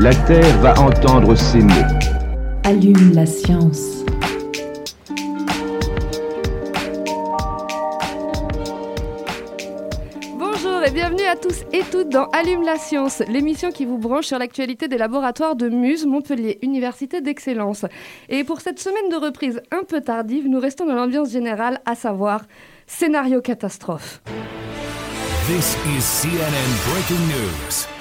La Terre va entendre ces mots. Allume la science. Bonjour et bienvenue à tous et toutes dans Allume la science, l'émission qui vous branche sur l'actualité des laboratoires de Muse, Montpellier, Université d'excellence. Et pour cette semaine de reprise un peu tardive, nous restons dans l'ambiance générale, à savoir scénario catastrophe. This is CNN breaking news.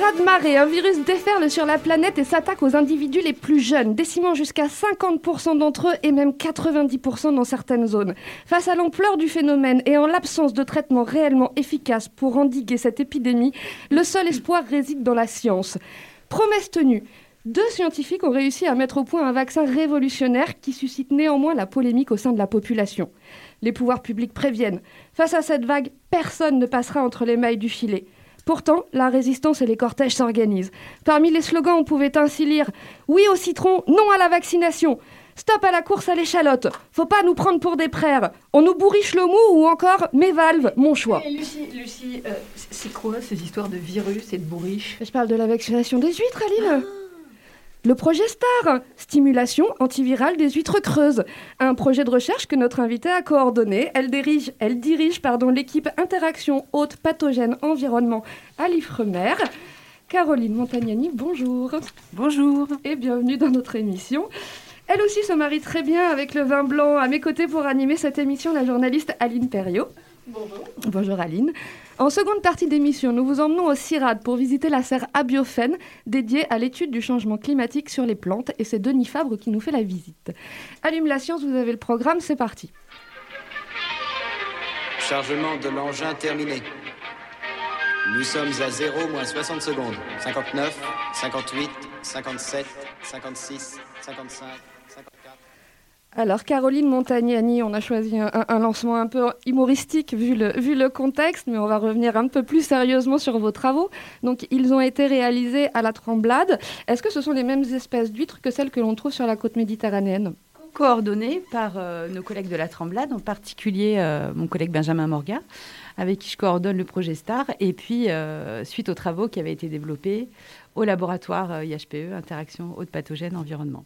Raz-de-marée, un virus déferle sur la planète et s'attaque aux individus les plus jeunes, décimant jusqu'à 50% d'entre eux et même 90% dans certaines zones. Face à l'ampleur du phénomène et en l'absence de traitement réellement efficace pour endiguer cette épidémie, le seul espoir réside dans la science. Promesse tenue. Deux scientifiques ont réussi à mettre au point un vaccin révolutionnaire qui suscite néanmoins la polémique au sein de la population. Les pouvoirs publics préviennent. Face à cette vague, personne ne passera entre les mailles du filet. Pourtant, la résistance et les cortèges s'organisent. Parmi les slogans, on pouvait ainsi lire Oui au citron, non à la vaccination. Stop à la course à l'échalote. Faut pas nous prendre pour des prères. On nous bourriche le mou ou encore mes valves, mon choix. Et Lucie, Lucie euh, c'est quoi ces histoires de virus et de bourriche Je parle de la vaccination des huîtres, Aline. Le projet STAR, stimulation antivirale des huîtres creuses, un projet de recherche que notre invitée a coordonné. Elle dirige, elle dirige pardon, l'équipe Interaction Haute Pathogène Environnement à l'IFREMER. Caroline Montagnani, bonjour. Bonjour. Et bienvenue dans notre émission. Elle aussi se marie très bien avec le vin blanc. À mes côtés pour animer cette émission, la journaliste Aline Perriot. Bonjour. Bonjour Aline. En seconde partie d'émission, nous vous emmenons au CIRAD pour visiter la serre Abiophène dédiée à l'étude du changement climatique sur les plantes et c'est Denis Fabre qui nous fait la visite. Allume la science, vous avez le programme, c'est parti. Chargement de l'engin terminé. Nous sommes à 0 moins 60 secondes. 59, 58, 57, 56, 55, 54. Alors Caroline Montagnani, on a choisi un, lancement un peu humoristique vu le, contexte, mais on va revenir un peu plus sérieusement sur vos travaux. Donc ils ont été réalisés à la Tremblade. Est-ce que ce sont les mêmes espèces d'huîtres que celles que l'on trouve sur la côte méditerranéenne? Coordonné par euh, nos collègues de la Tremblade, en particulier euh, mon collègue Benjamin Morga, avec qui je coordonne le projet STAR, et puis euh, suite aux travaux qui avaient été développés au laboratoire IHPE, Interaction Haute Pathogène Environnement.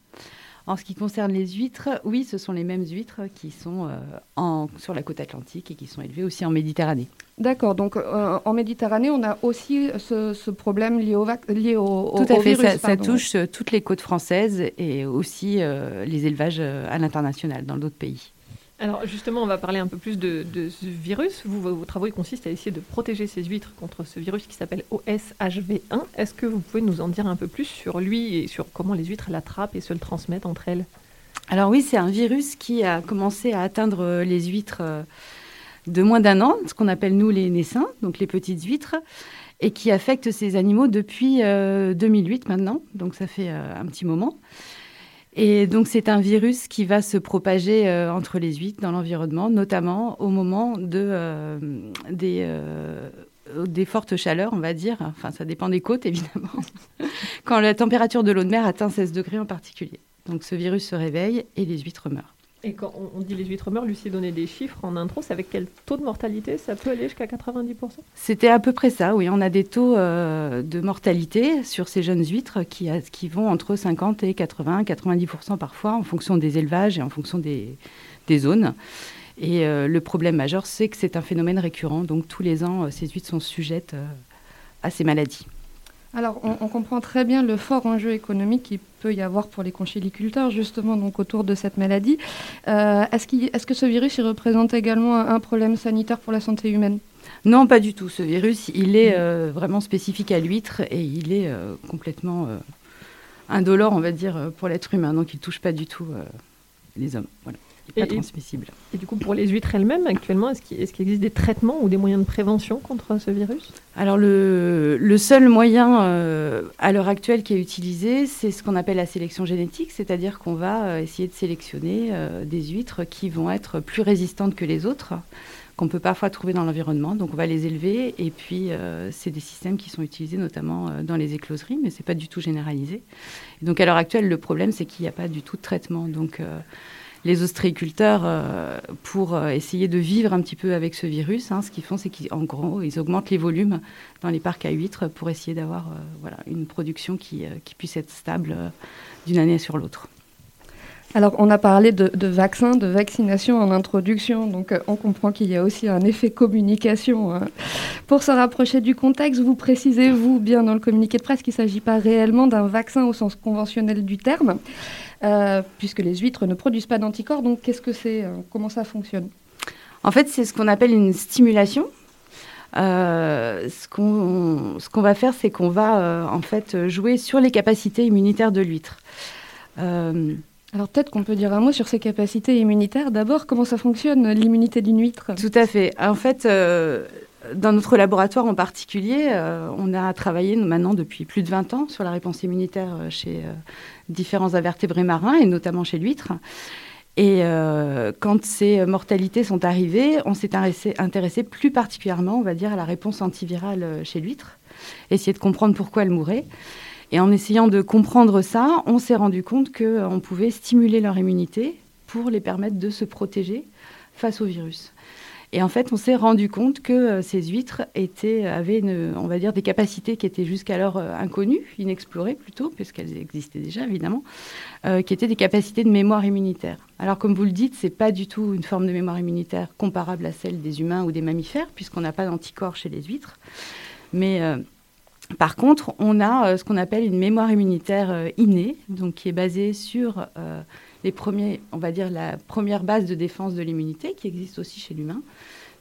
En ce qui concerne les huîtres, oui, ce sont les mêmes huîtres qui sont euh, en- sur la côte atlantique et qui sont élevées aussi en Méditerranée. D'accord, donc euh, en Méditerranée, on a aussi ce, ce problème lié au, lié au, Tout à au fait, virus, ça, touche euh, toutes les côtes françaises et aussi euh, les élevages euh, à l'international dans d'autres pays. Alors justement, on va parler un peu plus de, ce virus. Vous, vos, vos travaux consistent à essayer de protéger ces huîtres contre ce virus qui s'appelle OSHV1. Est-ce que vous pouvez nous en dire un peu plus sur lui et sur comment les huîtres l'attrapent et se le transmettent entre elles? Alors oui, c'est un virus qui a commencé à atteindre euh, les huîtres euh, de moins d'un an, ce qu'on appelle nous les naissins, donc les petites huîtres, et qui affecte ces animaux depuis euh, 2008 maintenant, donc ça fait euh, un petit moment. Et donc c'est un virus qui va se propager euh, entre les huîtres dans l'environnement, notamment au moment euh, des, euh, des fortes chaleurs, on va dire. Enfin, ça dépend des côtes, évidemment. Quand la température de l'eau de mer atteint 16 degrés en particulier. Donc ce virus se réveille et les huîtres meurent. Et quand on, dit les huîtres meurent, Lucie donnait des chiffres en intro. C'est avec quel taux de mortalité Ça peut aller jusqu'à 90% C'était à peu près ça, oui. On a des taux euh, de mortalité sur ces jeunes huîtres qui, vont entre 50 et 80, 90% parfois, en fonction des élevages et en fonction des, zones. Et euh, le problème majeur, c'est que c'est un phénomène récurrent. Donc tous les ans, euh, ces huîtres sont sujettes à ces maladies. Alors, on, on comprend très bien le fort enjeu économique qu'il peut y avoir pour les conchiliculteurs, justement, donc autour de cette maladie. Euh, est-ce, que ce virus il représente également un, un problème sanitaire pour la santé humaine? Non, pas du tout. Ce virus, il est euh, vraiment spécifique à l'huître et il est euh, complètement indolore, on va dire, pour l'être humain. Donc il ne touche pas du tout les hommes. Voilà. Pas Et- et- transmissible. Et du coup, pour les huîtres elles-mêmes, actuellement, est-ce qu'il existe des traitements ou des moyens de prévention contre ce virus? Alors le, le seul moyen euh, à l'heure actuelle qui est utilisé, c'est ce qu'on appelle la sélection génétique, c'est-à-dire qu'on va euh, essayer de sélectionner euh, des huîtres qui vont être plus résistantes que les autres, qu'on peut parfois trouver dans l'environnement. Donc on va les élever et puis euh, c'est des systèmes qui sont utilisés notamment euh, dans les écloseries, mais c'est pas du tout généralisé. Et donc à l'heure actuelle, le problème c'est qu'il n'y a pas du tout de traitement. Donc euh, les ostréiculteurs, euh, pour euh, essayer de vivre un petit peu avec ce virus, hein, ce qu'ils font, c'est qu'en gros, ils augmentent les volumes dans les parcs à huîtres pour essayer d'avoir euh, une production qui, puisse être stable d'une année sur l'autre. Alors, on a parlé de, de vaccins, de vaccination en introduction, donc euh, on comprend qu'il y a aussi un effet communication. hein. Pour se rapprocher du contexte, vous précisez, vous, bien dans le communiqué de presse, qu'il ne s'agit pas réellement d'un vaccin au sens conventionnel du terme, euh, puisque les huîtres ne produisent pas d'anticorps. Donc, qu'est-ce que c'est euh, Comment ça fonctionne? En fait, c'est ce qu'on appelle une stimulation. Euh, ce qu'on va faire, c'est qu'on va en fait jouer sur les capacités immunitaires de l'huître. Alors, peut-être qu'on peut dire un mot sur ces capacités immunitaires. D'abord, comment ça fonctionne, l'immunité d'une huître? Tout à fait. En fait, euh, dans notre laboratoire en particulier, euh, on a travaillé maintenant depuis plus de 20 ans sur la réponse immunitaire euh, chez différents invertébrés marins et notamment chez l'huître. Et quand ces mortalités sont arrivées, on s'est intéressé, plus particulièrement, on va dire, à la réponse antivirale chez l'huître, essayer de comprendre pourquoi elle mourait. Et en essayant de comprendre ça, on s'est rendu compte qu'on pouvait stimuler leur immunité pour les permettre de se protéger face au virus. Et en fait, on s'est rendu compte que euh, ces huîtres avaient, on va dire, des capacités qui étaient jusqu'alors euh, inconnues, inexplorées plutôt, puisqu'elles existaient déjà évidemment, euh, qui étaient des capacités de mémoire immunitaire. Alors, comme vous le dites, c'est pas du tout une forme de mémoire immunitaire comparable à celle des humains ou des mammifères, puisqu'on n'a pas d'anticorps chez les huîtres. Mais euh, par contre, on a euh, ce qu'on appelle une mémoire immunitaire euh, innée, qui est basée sur euh, les premiers, on va dire la première base de défense de l'immunité, qui existe aussi chez l'humain.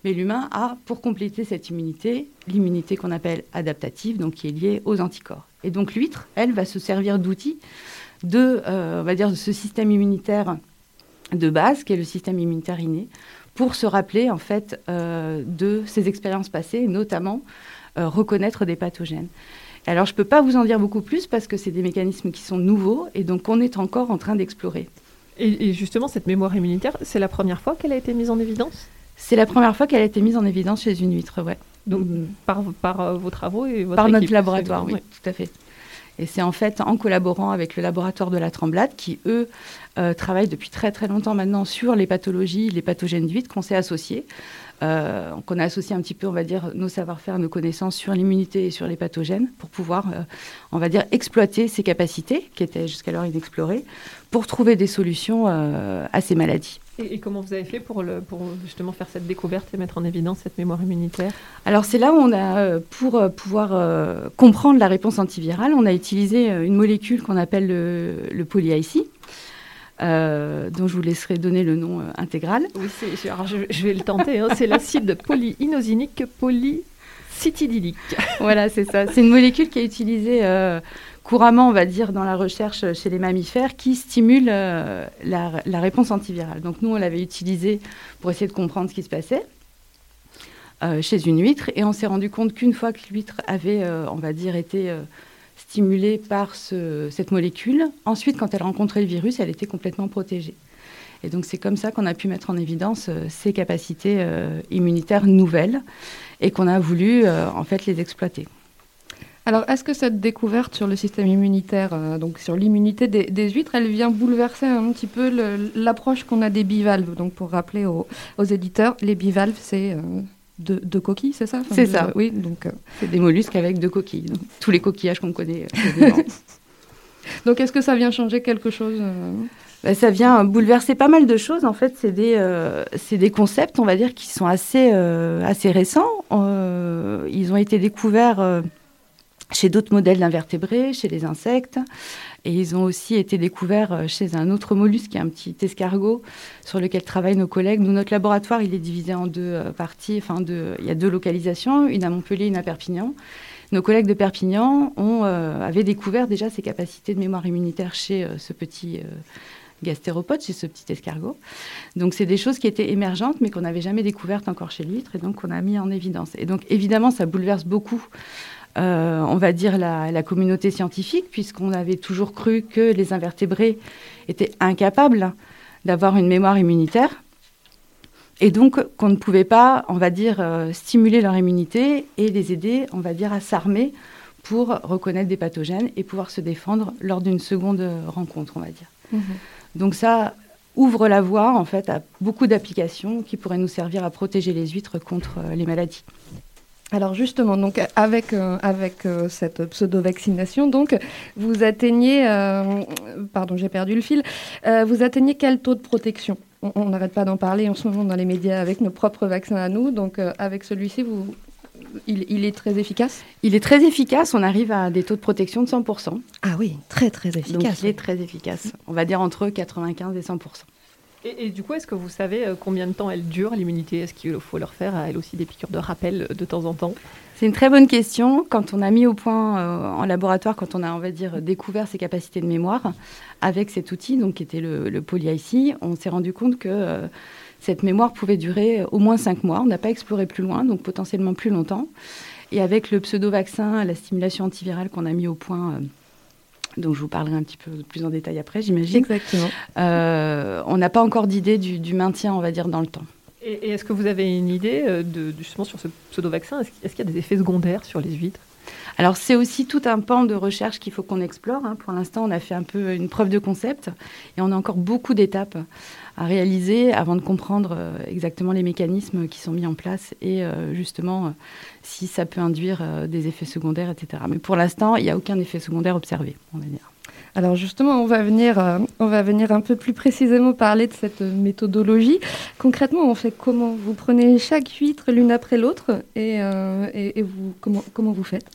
Mais l'humain a, pour compléter cette immunité, l'immunité qu'on appelle adaptative, donc qui est liée aux anticorps. Et donc l'huître, elle, va se servir d'outils de, ce système immunitaire de base, qui est le système immunitaire inné, pour se rappeler en fait de ses expériences passées, notamment reconnaître des pathogènes. Alors je ne peux pas vous en dire beaucoup plus parce que c'est des mécanismes qui sont nouveaux et donc on est encore en train d'explorer. et, et justement, cette mémoire immunitaire, c'est la première fois qu'elle a été mise en évidence? C'est la première fois qu'elle a été mise en évidence chez une huître, ouais. Donc, par, par euh, vos travaux et votre Par notre laboratoire, oui, ouais. tout à fait. Et c'est en fait en collaborant avec le laboratoire de la Tremblade, qui eux euh, travaillent depuis très très longtemps maintenant sur les pathologies, les pathogènes d'huîtres, qu'on s'est associés. Euh, qu'on a associé un petit peu, on va dire, nos savoir-faire, nos connaissances sur l'immunité et sur les pathogènes, pour pouvoir, euh, on va dire, exploiter ces capacités qui étaient jusqu'alors inexplorées, pour trouver des solutions euh, à ces maladies. Et, et comment vous avez fait pour, le, pour justement faire cette découverte et mettre en évidence cette mémoire immunitaire? Alors c'est là où on a, pour pouvoir comprendre la réponse antivirale, on a utilisé une molécule qu'on appelle le, le poly-IC, euh, dont je vous laisserai donner le nom euh, intégral. Oui, c'est- alors je, je vais le tenter. hein, c'est l'acide polyinosinique polycitydylique. voilà, c'est ça. C'est une molécule qui est utilisée euh, couramment, on va dire, dans la recherche chez les mammifères, qui stimule la, la réponse antivirale. Donc nous, on l'avait utilisée pour essayer de comprendre ce qui se passait. chez une huître et on s'est rendu compte qu'une fois que l'huître avait, on va dire, été stimulée par ce- cette molécule, ensuite, quand elle rencontrait le virus, elle était complètement protégée. Et donc c'est comme ça qu'on a pu mettre en évidence euh, ces capacités euh, immunitaires nouvelles et qu'on a voulu euh, en fait les exploiter. Alors, est-ce que cette découverte sur le système immunitaire, donc sur l'immunité des, huîtres, elle vient bouleverser un petit peu l'approche qu'on a des bivalves? Donc, pour rappeler aux éditeurs, les bivalves, c'est deux coquilles, c'est ça Enfin, C'est ça. Oui, donc, euh, C'est des mollusques avec deux coquilles, donc tous les coquillages qu'on connaît. euh, donc est-ce que ça vient changer quelque chose euh? Bah, ça vient bouleverser pas mal de choses. En fait, c'est des, euh, c'est des concepts, on va dire, qui sont assez, euh, assez récents. Euh, ils ont été découverts euh, chez d'autres modèles d'invertébrés, chez les insectes. Et ils ont aussi été découverts euh, chez un autre mollusque, qui est un petit escargot, sur lequel travaillent nos collègues. Nous, notre laboratoire, il est divisé en deux euh, parties. Enfin, deux, il y a deux localisations, une à Montpellier, une à Perpignan. Nos collègues de Perpignan ont, euh, avaient découvert déjà ces capacités de mémoire immunitaire chez euh, ce petit euh, gastéropodes chez ce petit escargot. Donc c'est des choses qui étaient émergentes mais qu'on n'avait jamais découvertes encore chez l'huître et donc on a mis en évidence. Et donc évidemment ça bouleverse beaucoup euh, on va dire, la, communauté scientifique, puisqu'on avait toujours cru que les invertébrés étaient incapables d'avoir une mémoire immunitaire. Et donc qu'on ne pouvait pas, on va dire, euh, stimuler leur immunité et les aider, on va dire, à s'armer pour reconnaître des pathogènes et pouvoir se défendre lors d'une seconde rencontre, on va dire. Mhm. Donc ça ouvre la voie, en fait, à beaucoup d'applications qui pourraient nous servir à protéger les huîtres contre euh, les maladies. Alors justement, donc avec euh, avec euh, cette pseudo-vaccination, donc vous atteignez, euh, pardon, j'ai perdu le fil. vous atteignez quel taux de protection? On n'arrête pas d'en parler en ce moment dans les médias avec nos propres vaccins à nous. Donc avec celui-ci, vous, il, est très efficace? Il est très efficace. On arrive à des taux de protection de 100%. Ah oui, très très efficace. Donc il est très efficace. On va dire entre 95 et 100%. Et, du coup, est-ce que vous savez euh, combien de temps elle dure, l'immunité? Est-ce qu'il faut leur faire, elle aussi, des piqûres de rappel euh, de temps en temps? C'est une très bonne question. Quand on a mis au point euh, en laboratoire, quand on a, on va dire, découvert ses capacités de mémoire avec cet outil, donc qui était le, le poly-IC, on s'est rendu compte que cette mémoire pouvait durer au moins cinq mois. On n'a pas exploré plus loin, donc potentiellement plus longtemps. Et avec le pseudo-vaccin, la stimulation antivirale qu'on a mis au point donc je vous parlerai un petit peu plus en détail après, j'imagine. Exactement. Euh, on n'a pas encore d'idée du, maintien, on va dire, dans le temps. Et, est-ce que vous avez une idée euh, de, justement sur ce pseudo-vaccin? Est-ce qu'il y a des effets secondaires sur les huîtres? Alors c'est aussi tout un pan de recherche qu'il faut qu'on explore. Hein. Pour l'instant, on a fait un peu une preuve de concept et on a encore beaucoup d'étapes à réaliser avant de comprendre euh, exactement les mécanismes qui sont mis en place et justement si ça peut induire euh, des effets secondaires, etc. Mais pour l'instant, il n'y a aucun effet secondaire observé, on va dire. Alors justement, on va venir, euh, on va venir un peu plus précisément parler de cette méthodologie. Concrètement, on fait comment? Vous prenez chaque huître l'une après l'autre et, euh, et, vous, comment, comment vous faites?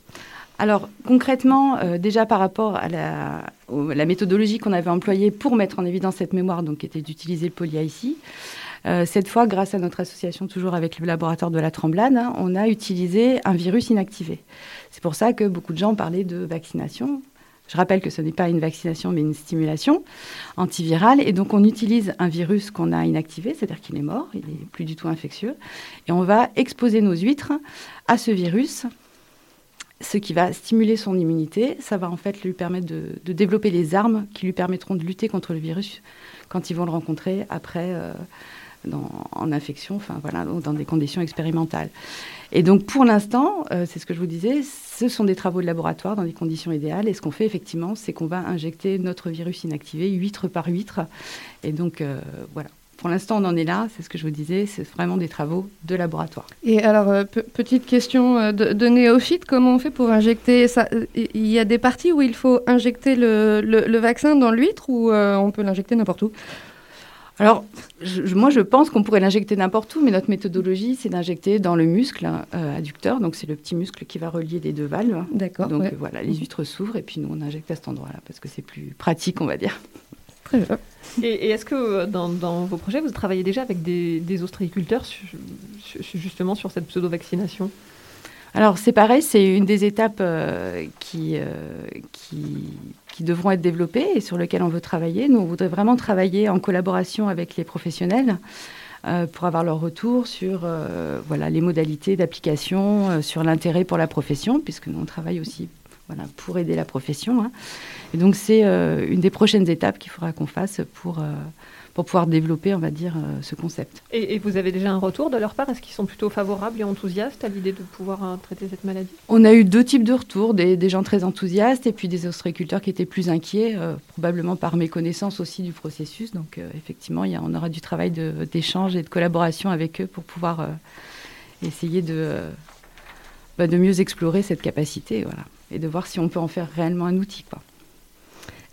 Alors concrètement, déjà par rapport à la, méthodologie qu'on avait employée pour mettre en évidence cette mémoire, donc qui était d'utiliser le poly ici, euh, cette fois, grâce à notre association, toujours avec le laboratoire de la Tremblade, hein, on a utilisé un virus inactivé. C'est pour ça que beaucoup de gens parlaient de vaccination. Je rappelle que ce n'est pas une vaccination, mais une stimulation antivirale. Et donc, on utilise un virus qu'on a inactivé, c'est-à-dire qu'il est mort, il n'est plus du tout infectieux. Et on va exposer nos huîtres à ce virus, ce qui va stimuler son immunité. Ça va en fait lui permettre de, développer les armes qui lui permettront de lutter contre le virus quand ils vont le rencontrer après. Euh, en infection, enfin voilà, dans des conditions expérimentales. Et donc pour l'instant, euh, c'est ce que je vous disais, ce sont des travaux de laboratoire dans des conditions idéales. Et ce qu'on fait effectivement, c'est qu'on va injecter notre virus inactivé huître par huître. Et donc euh, voilà. Pour l'instant, on en est là, c'est ce que je vous disais, c'est vraiment des travaux de laboratoire. Et alors, euh, petite question de, néophyte, comment on fait pour injecter ça? Il y a des parties où il faut injecter le vaccin dans l'huître ou on peut l'injecter n'importe où? Alors, moi, je pense qu'on pourrait l'injecter n'importe où, mais notre méthodologie, c'est d'injecter dans le muscle euh, adducteur. Donc, c'est le petit muscle qui va relier les deux valves. D'accord. Donc, voilà, les huîtres s'ouvrent et puis nous, on injecte à cet endroit-là parce que c'est plus pratique, on va dire. Très bien. Et, est-ce que euh, dans, vos projets, vous travaillez déjà avec des, ostréiculteurs justement sur cette pseudo-vaccination? Alors c'est pareil, c'est une des étapes euh, qui, qui, qui devront être développées et sur lesquelles on veut travailler. Nous, on voudrait vraiment travailler en collaboration avec les professionnels euh, pour avoir leur retour sur euh, voilà, les modalités d'application, euh, sur l'intérêt pour la profession, puisque nous, on travaille aussi voilà, pour aider la profession. Hein. Et donc, c'est une des prochaines étapes qu'il faudra qu'on fasse pour pour pouvoir développer, on va dire, euh, ce concept. Et, vous avez déjà un retour de leur part? Est-ce qu'ils sont plutôt favorables et enthousiastes à l'idée de pouvoir euh, traiter cette maladie? On a eu deux types de retours, des, gens très enthousiastes et puis des ostréiculteurs qui étaient plus inquiets, euh, probablement par méconnaissance aussi du processus. Donc effectivement, il y a, on aura du travail d'échange et de collaboration avec eux pour pouvoir essayer de, bah, de mieux explorer cette capacité voilà, et de voir si on peut en faire réellement un outil. Quoi.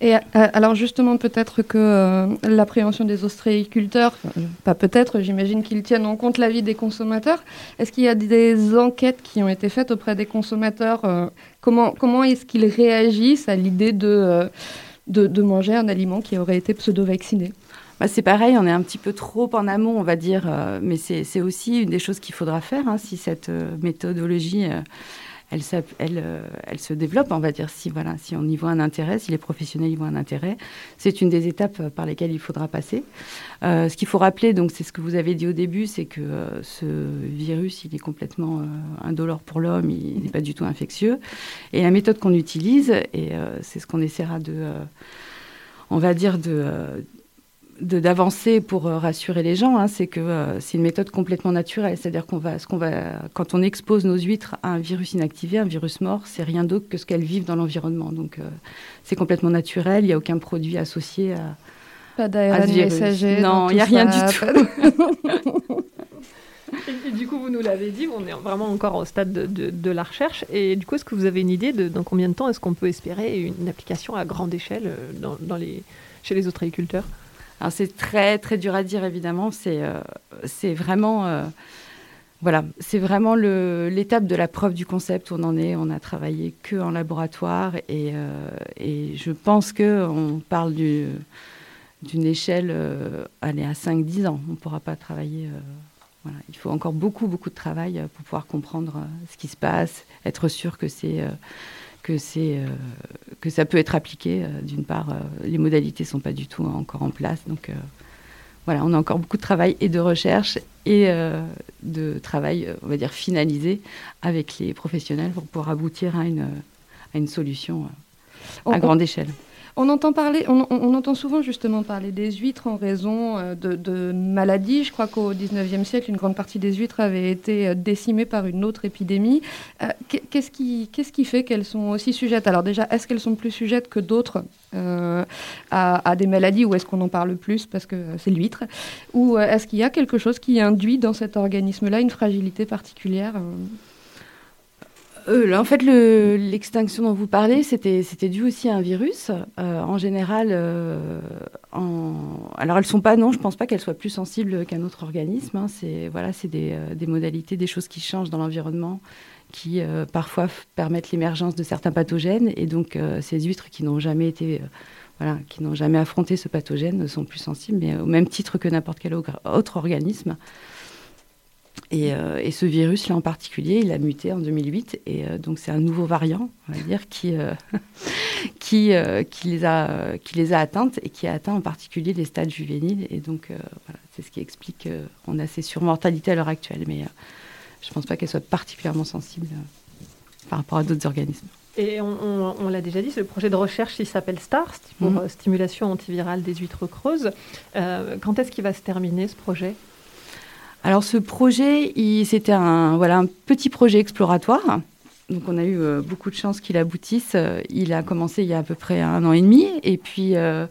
Et euh, alors justement, peut-être que euh, l'appréhension des ostréiculteurs, pas peut-être, j'imagine qu'ils tiennent en compte l'avis des consommateurs. Est-ce qu'il y a des enquêtes qui ont été faites auprès des consommateurs euh, Comment, comment est-ce qu'ils réagissent à l'idée de, de, manger un aliment qui aurait été pseudo-vacciné? Bah, c'est pareil, on est un petit peu trop en amont, on va dire, mais c'est aussi une des choses qu'il faudra faire hein, si cette méthodologie euh, elle, se développe, on va dire, si, on y voit un intérêt, si les professionnels y voient un intérêt. C'est une des étapes par lesquelles il faudra passer. Euh, ce qu'il faut rappeler, donc c'est ce que vous avez dit au début, c'est que euh, ce virus, il est complètement indolore pour l'homme, il n'est pas du tout infectieux. Et la méthode qu'on utilise, et c'est ce qu'on essaiera de, on va dire, de d'avancer pour euh, rassurer les gens, hein, c'est que euh, c'est une méthode complètement naturelle. C'est-à-dire qu'on va, ce qu'on va, quand on expose nos huîtres à un virus inactivé, un virus mort, c'est rien d'autre que ce qu'elles vivent dans l'environnement. Donc, euh, c'est complètement naturel. Il n'y a aucun produit associé à. Pas d'ARN messager. Non, il n'y a rien du tout. Et, du coup, vous nous l'avez dit, on est vraiment encore au stade de, de, la recherche. Et du coup, est-ce que vous avez une idée de dans combien de temps est-ce qu'on peut espérer une application à grande échelle dans, dans les, chez les autres agriculteurs? C'est très très dur à dire évidemment. C'est euh, c'est vraiment euh, voilà, c'est vraiment l'étape de la preuve du concept on en est. On a travaillé que en laboratoire et, euh, et je pense que on parle d'une échelle aller à 5-10 ans. On ne pourra pas travailler. voilà. Il faut encore beaucoup beaucoup de travail pour pouvoir comprendre ce qui se passe, être sûr que c'est que, c'est, que ça peut être appliqué. Euh, d'une part, euh, les modalités ne sont pas du tout encore en place. Donc voilà, on a encore beaucoup de travail et de recherche et de travail, on va dire, finalisé avec les professionnels pour pouvoir aboutir à une, à une solution à grande échelle. On entend, parler, souvent justement parler des huîtres en raison euh, de, maladies. Je crois qu'au XIXe siècle, une grande partie des huîtres avait été euh, décimée par une autre épidémie. Euh, qu'est-ce qui, qui, fait qu'elles sont aussi sujettes? Alors déjà, est-ce qu'elles sont plus sujettes que d'autres à, des maladies ou est-ce qu'on en parle plus parce que c'est l'huître? Ou est-ce qu'il y a quelque chose qui induit dans cet organisme-là une fragilité particulière euh, en fait, l'extinction dont vous parlez, c'était dû aussi à un virus. Euh, en général, euh, alors elles sont pas, non, je pense pas qu'elles soient plus sensibles qu'un autre organisme. Hein. C'est voilà, c'est des, modalités, des choses qui changent dans l'environnement, qui parfois permettent l'émergence de certains pathogènes. Et donc, ces huîtres qui n'ont jamais été voilà, qui n'ont jamais affronté ce pathogène sont plus sensibles, mais au même titre que n'importe quel autre organisme. Euh, et, ce virus-là en particulier, il a muté en 2008. Et euh, donc, c'est un nouveau variant, on va dire, qui, euh, qui, qui, les a, qui les a atteintes et qui a atteint en particulier les stades juvéniles. Et donc, voilà, c'est ce qui explique qu'on a ces surmortalités à l'heure actuelle. Mais je ne pense pas qu'elles soient particulièrement sensibles par rapport à d'autres organismes. Et on, l'a déjà dit, le projet de recherche qui s'appelle STAR, pour mhm. stimulation antivirale des huîtres creuses. quand est-ce qu'il va se terminer ce projet? Alors ce projet, c'était un, voilà, un petit projet exploratoire. Donc on a eu euh, beaucoup de chance qu'il aboutisse. Euh, il a commencé il y a à peu près un an et demi. Et puis euh,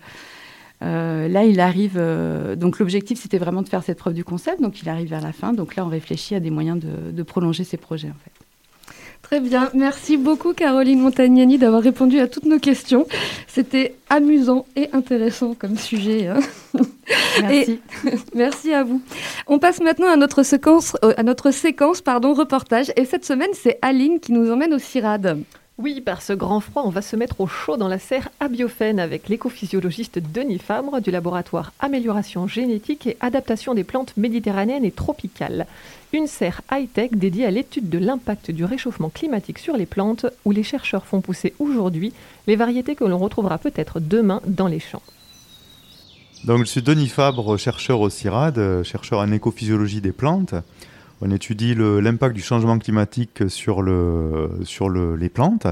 là, il arrive... donc l'objectif, c'était vraiment de faire cette preuve du concept. Donc il arrive vers la fin. Donc là, on réfléchit à des moyens de, de prolonger ces projets en fait. Très bien. Merci beaucoup, Caroline Montagnani, d'avoir répondu à toutes nos questions. C'était amusant et intéressant comme sujet. Hein. Merci. merci à vous. On passe maintenant à notre séquence, euh, à notre séquence pardon, reportage. Et cette semaine, c'est Aline qui nous emmène au CIRAD. Oui, par ce grand froid, on va se mettre au chaud dans la serre abiophène avec l'écophysiologiste Denis Fabre du laboratoire Amélioration génétique et adaptation des plantes méditerranéennes et tropicales. Une serre high-tech dédiée à l'étude de l'impact du réchauffement climatique sur les plantes, où les chercheurs font pousser aujourd'hui les variétés que l'on retrouvera peut-être demain dans les champs. Donc, je suis Denis Fabre, chercheur au CIRAD, chercheur en écophysiologie des plantes. On étudie l'impact du changement climatique sur, le, sur le, les plantes.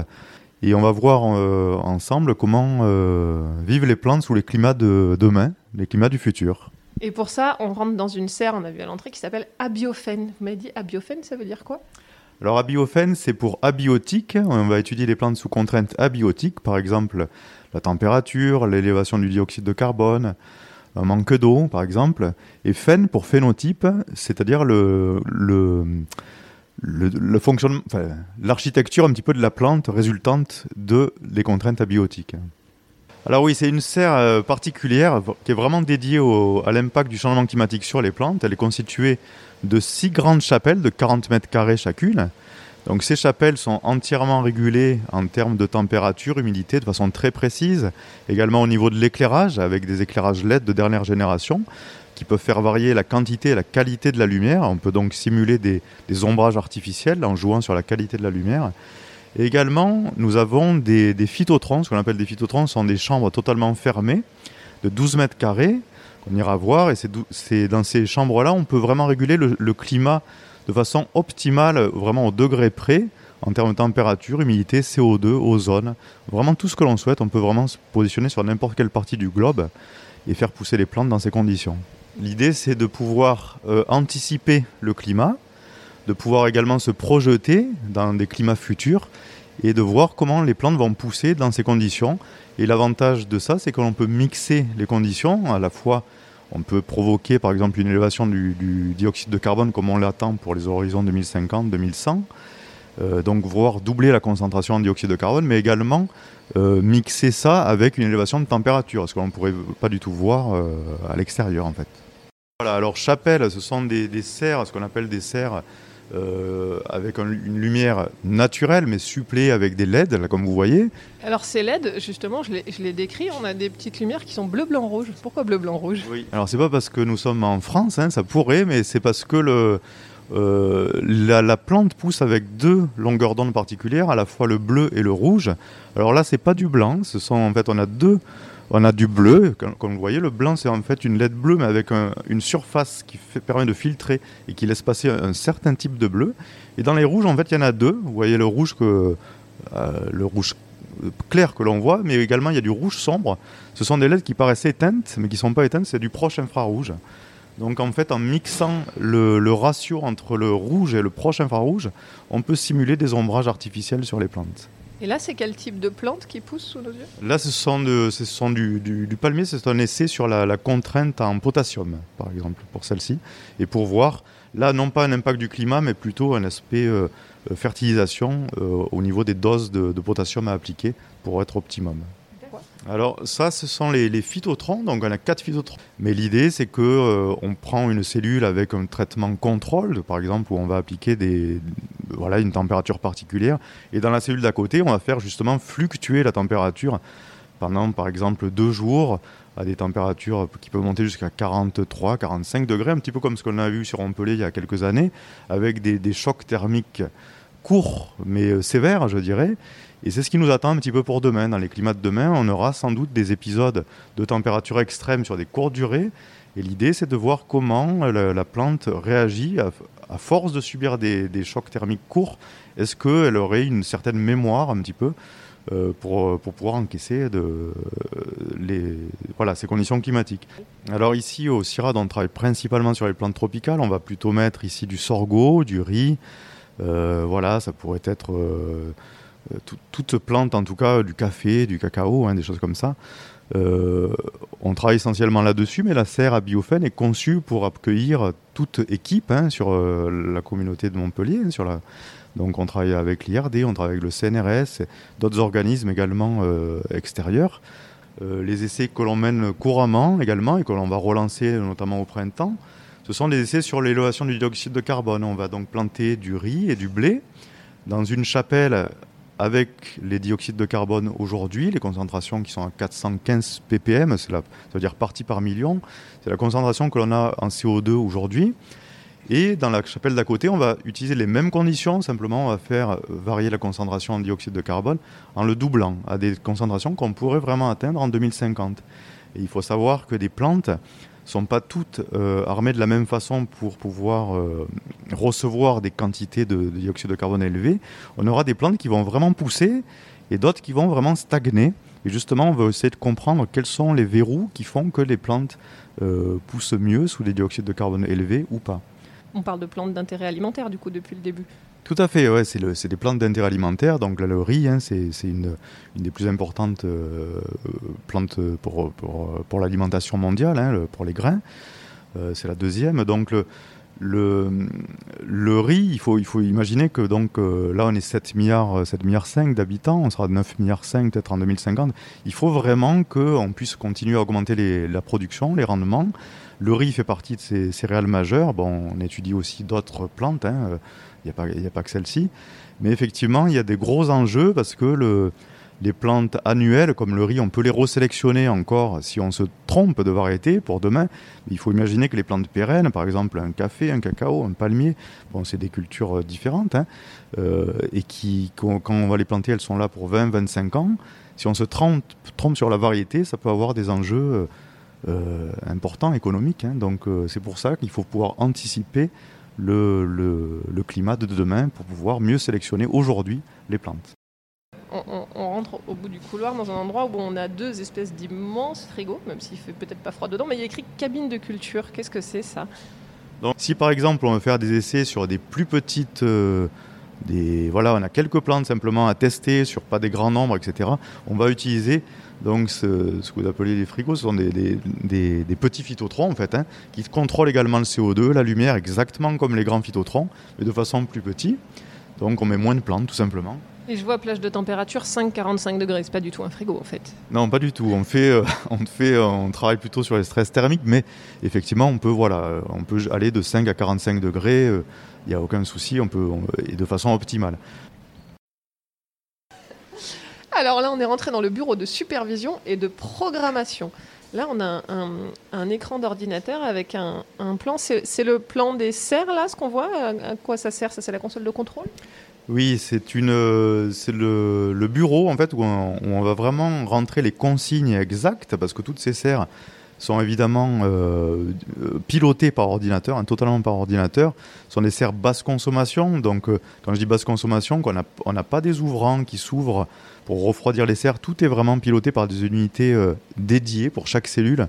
Et on va voir euh, ensemble comment euh, vivent les plantes sous les climats de demain, les climats du futur. Et pour ça, on rentre dans une serre, on a vu à l'entrée, qui s'appelle abiophène. Vous m'avez dit abiophène, ça veut dire quoi? Alors abiophène, c'est pour abiotique. On va étudier les plantes sous contraintes abiotiques, par exemple la température, l'élévation du dioxyde de carbone, un manque d'eau, par exemple, et phène pour phénotype, c'est-à-dire le, le, le, fonctionnement, l'architecture un petit peu de la plante résultante de les contraintes abiotiques. Alors oui, c'est une serre euh, particulière qui est vraiment dédiée à l'impact du changement climatique sur les plantes. Elle est constituée de six grandes chapelles de 40 mètres carrés chacune. Donc ces chapelles sont entièrement régulées en termes de température, humidité de façon très précise, également au niveau de l'éclairage avec des éclairages LED de dernière génération qui peuvent faire varier la quantité et la qualité de la lumière. On peut donc simuler des, ombrages artificiels en jouant sur la qualité de la lumière. Et également, nous avons des, phytotrons. Ce qu'on appelle des phytotrons sont des chambres totalement fermées de 12 mètres carrés qu'on ira voir. Et c'est dans ces chambres-là, on peut vraiment réguler le, le, climat de façon optimale, vraiment au degré près, en termes de température, humidité, CO2, ozone. Vraiment tout ce que l'on souhaite. On peut vraiment se positionner sur n'importe quelle partie du globe et faire pousser les plantes dans ces conditions. L'idée, c'est de pouvoir euh, anticiper le climat, de pouvoir également se projeter dans des climats futurs et de voir comment les plantes vont pousser dans ces conditions. Et l'avantage de ça, c'est que l'on peut mixer les conditions. À la fois, on peut provoquer par exemple une élévation du, dioxyde de carbone comme on l'attend pour les horizons 2050-2100. Euh, donc voir doubler la concentration en dioxyde de carbone, mais également euh, mixer ça avec une élévation de température, ce qu'on ne pourrait pas du tout voir euh, à l'extérieur en fait. Voilà, alors chapelle, ce sont des serres, ce qu'on appelle des serres euh, avec un, une lumière naturelle mais supplée avec des LED, là, comme vous voyez. Alors ces LED, justement, je les décris, on a des petites lumières qui sont bleu, blanc, rouge. Pourquoi bleu, blanc, rouge? Oui. Alors c'est pas parce que nous sommes en France, hein, ça pourrait, mais c'est parce que le, euh, la, la, plante pousse avec deux longueurs d'onde particulières, à la fois le bleu et le rouge. Alors là, c'est pas du blanc, ce sont en fait, on a deux, on a du bleu, comme, comme vous voyez, le blanc c'est en fait une LED bleue, mais avec un, une surface qui permet de filtrer et qui laisse passer un, certain type de bleu. Et dans les rouges, en fait, il y en a deux. Vous voyez le rouge que euh, le rouge clair que l'on voit, mais également il y a du rouge sombre. Ce sont des LED qui paraissent éteintes, mais qui ne sont pas éteintes, c'est du proche infrarouge. Donc en fait, en mixant le, ratio entre le rouge et le proche infrarouge, on peut simuler des ombrages artificiels sur les plantes. Et là, c'est quel type de plante qui pousse sous nos yeux Là, ce sont, du, palmier, c'est un essai sur la, la, contrainte en potassium, par exemple, pour celle-ci, et pour voir, là, non pas un impact du climat, mais plutôt un aspect euh, fertilisation euh, au niveau des doses de, de potassium à appliquer pour être optimum. Alors ça, ce sont les, les, phytotrons, donc on a quatre phytotrons. Mais l'idée, c'est que euh, on prend une cellule avec un traitement contrôle, par exemple, où on va appliquer des, voilà, une température particulière, et dans la cellule d'à côté, on va faire justement fluctuer la température pendant, par exemple, deux jours à des températures qui peuvent monter jusqu'à 43, 45 degrés, un petit peu comme ce qu'on a vu sur Montpellier il y a quelques années, avec des, des chocs thermiques courts mais sévères, je dirais. Et c'est ce qui nous attend un petit peu pour demain. Dans les climats de demain, on aura sans doute des épisodes de température extrême sur des courtes durées. Et l'idée, c'est de voir comment la, la plante réagit à, force de subir des, des chocs thermiques courts. Est-ce qu'elle aurait une certaine mémoire un petit peu euh, pour, pour pouvoir encaisser de, euh, les, voilà, ces conditions climatiques? Alors ici, au CIRAD, on travaille principalement sur les plantes tropicales. On va plutôt mettre ici du sorgho, du riz. Euh, voilà, ça pourrait être euh, toute plante, en tout cas du café, du cacao, hein, des choses comme ça. Euh, on travaille essentiellement là-dessus, mais la serre à biophène est conçue pour accueillir toute équipe hein, sur euh, la communauté de Montpellier. Hein. Donc on travaille avec l'IRD, on travaille avec le CNRS, d'autres organismes également extérieurs. Les essais que l'on mène couramment également et que l'on va relancer notamment au printemps, ce sont des essais sur l'élévation du dioxyde de carbone. On va donc planter du riz et du blé dans une chapelle avec les dioxydes de carbone aujourd'hui, les concentrations qui sont à 415 ppm, c'est ça veut dire partie par million, c'est la concentration que l'on a en CO2 aujourd'hui. Et dans la chapelle d'à côté, on va utiliser les mêmes conditions, simplement on va faire varier la concentration en dioxyde de carbone en le doublant à des concentrations qu'on pourrait vraiment atteindre en 2050. Et il faut savoir que des plantes sont pas toutes euh, armées de la même façon pour pouvoir euh, recevoir des quantités de, de, dioxyde de carbone élevées. On aura des plantes qui vont vraiment pousser et d'autres qui vont vraiment stagner. Et justement, on va essayer de comprendre quels sont les verrous qui font que les plantes euh, poussent mieux sous des dioxydes de carbone élevés ou pas. On parle de plantes d'intérêt alimentaire du coup depuis le début. Tout à fait, ouais, c'est des plantes d'intérêt alimentaire. Donc là, le riz, hein, c'est une, une, des plus importantes euh, plantes pour, pour, pour l'alimentation mondiale, hein, pour les grains. Euh, c'est la deuxième. Donc le, le, le riz, il faut, il faut imaginer que donc euh, là on est 7 milliards, 7 milliards 5 d'habitants, on sera de 9 milliards 5 peut-être en 2050. Il faut vraiment qu'on puisse continuer à augmenter les, la production, les rendements. Le riz fait partie de ces céréales majeures. Bon, on étudie aussi d'autres plantes. Hein, n'y a, pas que celle-ci. Mais effectivement, il y a des gros enjeux parce que le, les plantes annuelles, comme le riz, on peut les resélectionner encore si on se trompe de variété pour demain. Il faut imaginer que les plantes pérennes, par exemple un café, un cacao, un palmier, bon, c'est des cultures euh, différentes, hein, euh, et qui, quand, on va les planter, elles sont là pour 20, 25 ans. Si on se trompe, sur la variété, ça peut avoir des enjeux euh, importants économiques. hein. Donc c'est pour ça qu'il faut pouvoir anticiper le, le- le climat de demain pour pouvoir mieux sélectionner aujourd'hui les plantes. On, on- on rentre au bout du couloir dans un endroit où on a deux espèces d'immenses frigos, même s'il fait peut-être pas froid dedans, mais il y a écrit cabine de culture. Qu'est-ce que c'est ça? Donc, si par exemple on veut faire des essais sur des plus petites, euh, des, voilà, on a quelques plantes simplement à tester sur pas des grands nombres, etc. On va utiliser donc ce, ce que vous appelez les frigos, ce sont des, des- des- des petits phytotrons en fait, hein, qui contrôlent également le CO2, la lumière, exactement comme les grands phytotrons, mais de façon plus petite. Donc on met moins de plantes tout simplement. Et je vois plage de température 5-45 degrés. C'est pas du tout un frigo en fait. Non, pas du tout. On fait, euh, on fait, euh, on travaille plutôt sur les stress thermiques, mais effectivement, on peut, voilà, euh, on peut aller de 5 à 45 degrés. Il n'y a aucun souci. On peut, on- et de façon optimale. Alors là, on est rentré dans le bureau de supervision et de programmation. Là, on a un, écran d'ordinateur avec un, un plan. C'est le plan des serres, là, ce qu'on voit? À quoi ça sert? Ça, c'est la console de contrôle? Oui, c'est une, c'est le, le bureau en fait où on, où on va vraiment rentrer les consignes exactes parce que toutes ces serres sont évidemment euh, euh, pilotées par ordinateur, hein, totalement par ordinateur. Ce sont des serres basse consommation. Donc, euh, quand je dis basse consommation, on n'a pas des ouvrants qui s'ouvrent pour refroidir les serres. Tout est vraiment piloté par des unités dédiées pour chaque cellule.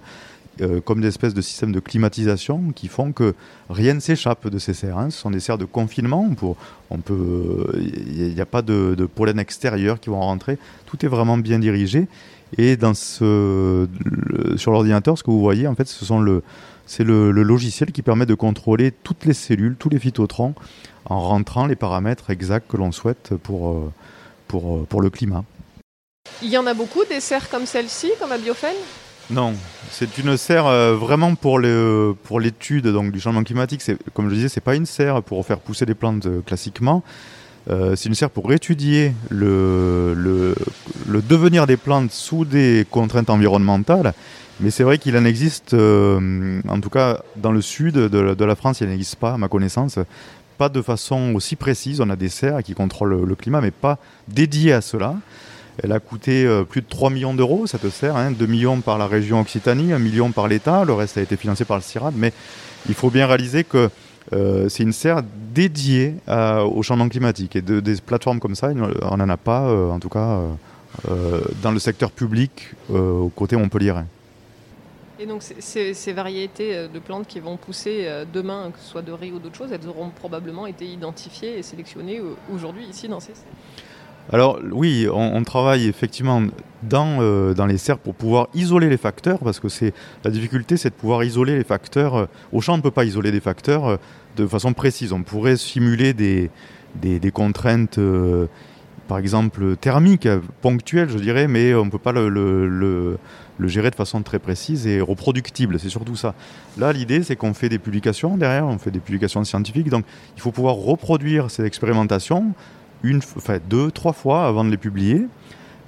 comme des espèces de systèmes de climatisation qui font que rien ne s'échappe de ces serres. hein. Ce sont des serres de confinement. Pour, on peut, il n'y a pas de, de pollen extérieur qui vont rentrer. Tout est vraiment bien dirigé. Et dans ce, le- sur l'ordinateur, ce que vous voyez, en fait, ce sont le, c'est le, le logiciel qui permet de contrôler toutes les cellules, tous les phytotrons, en rentrant les paramètres exacts que l'on souhaite pour, euh, pour, euh, pour le climat. Il y en a beaucoup des serres comme celle-ci, comme à Biofen Non, c'est une serre euh, vraiment pour le pour l'étude donc du changement climatique. C'est comme je disais, c'est pas une serre pour faire pousser des plantes classiquement. Euh, c'est une serre pour étudier le, le, devenir des plantes sous des contraintes environnementales. Mais c'est vrai qu'il en existe, euh, en tout cas dans le sud de, la- de la France, il n'existe pas, à ma connaissance, pas de façon aussi précise. On a des serres qui contrôlent le, le climat, mais pas dédiées à cela. Elle a coûté euh, plus de 3 millions d'euros, cette serre, hein, 2 millions par la région Occitanie, 1 million par l'État, le reste a été financé par le CIRAD, mais il faut bien réaliser que euh, c'est une serre dédiée à- au changement climatique. Et de, des plateformes comme ça, on n'en a pas, euh, en tout cas, euh, euh, dans le secteur public, euh, au côté Montpellier. Et donc ces- ces, variétés euh, de plantes qui vont pousser euh, demain, que ce soit de riz ou d'autres choses, elles auront probablement été identifiées et sélectionnées euh, aujourd'hui ici dans ces serres. Alors oui, on, travaille effectivement dans, euh, dans les serres pour pouvoir isoler les facteurs, parce que c'est la difficulté, c'est de pouvoir isoler les facteurs. euh, Au champ, on ne peut pas isoler des facteurs euh, de façon précise. On pourrait simuler des, des, contraintes, par exemple thermiques, ponctuelles, je dirais, mais on ne peut pas le, le- le- le gérer de façon très précise et reproductible. C'est surtout ça. Là, l'idée, c'est qu'on fait des publications derrière, on fait des publications scientifiques, donc il faut pouvoir reproduire ces expérimentations deux, trois fois avant de les publier.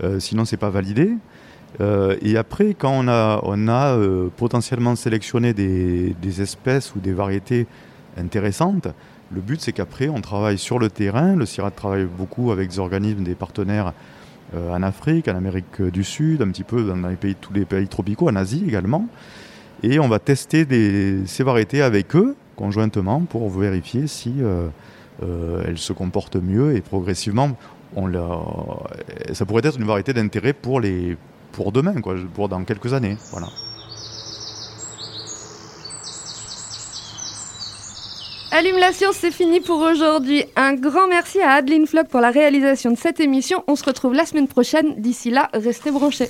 Euh, sinon, c'est pas validé. Euh, et après, quand on a, on a euh, potentiellement sélectionné des, des espèces ou des variétés intéressantes, le but c'est qu'après on travaille sur le terrain. Le CIRAD travaille beaucoup avec des organismes, des partenaires euh, en Afrique, en Amérique du Sud, un petit peu dans les pays, tous les pays tropicaux, en Asie également. Et on va tester ces variétés avec eux conjointement pour vérifier si euh, elles se comportent mieux et progressivement, on la, ça pourrait être une variété d'intérêt pour, les, pour demain, quoi, pour dans quelques années. Voilà. Allume la science, c'est fini pour aujourd'hui. Un grand merci à Adeline Flock pour la réalisation de cette émission. On se retrouve la semaine prochaine. D'ici là, restez branchés.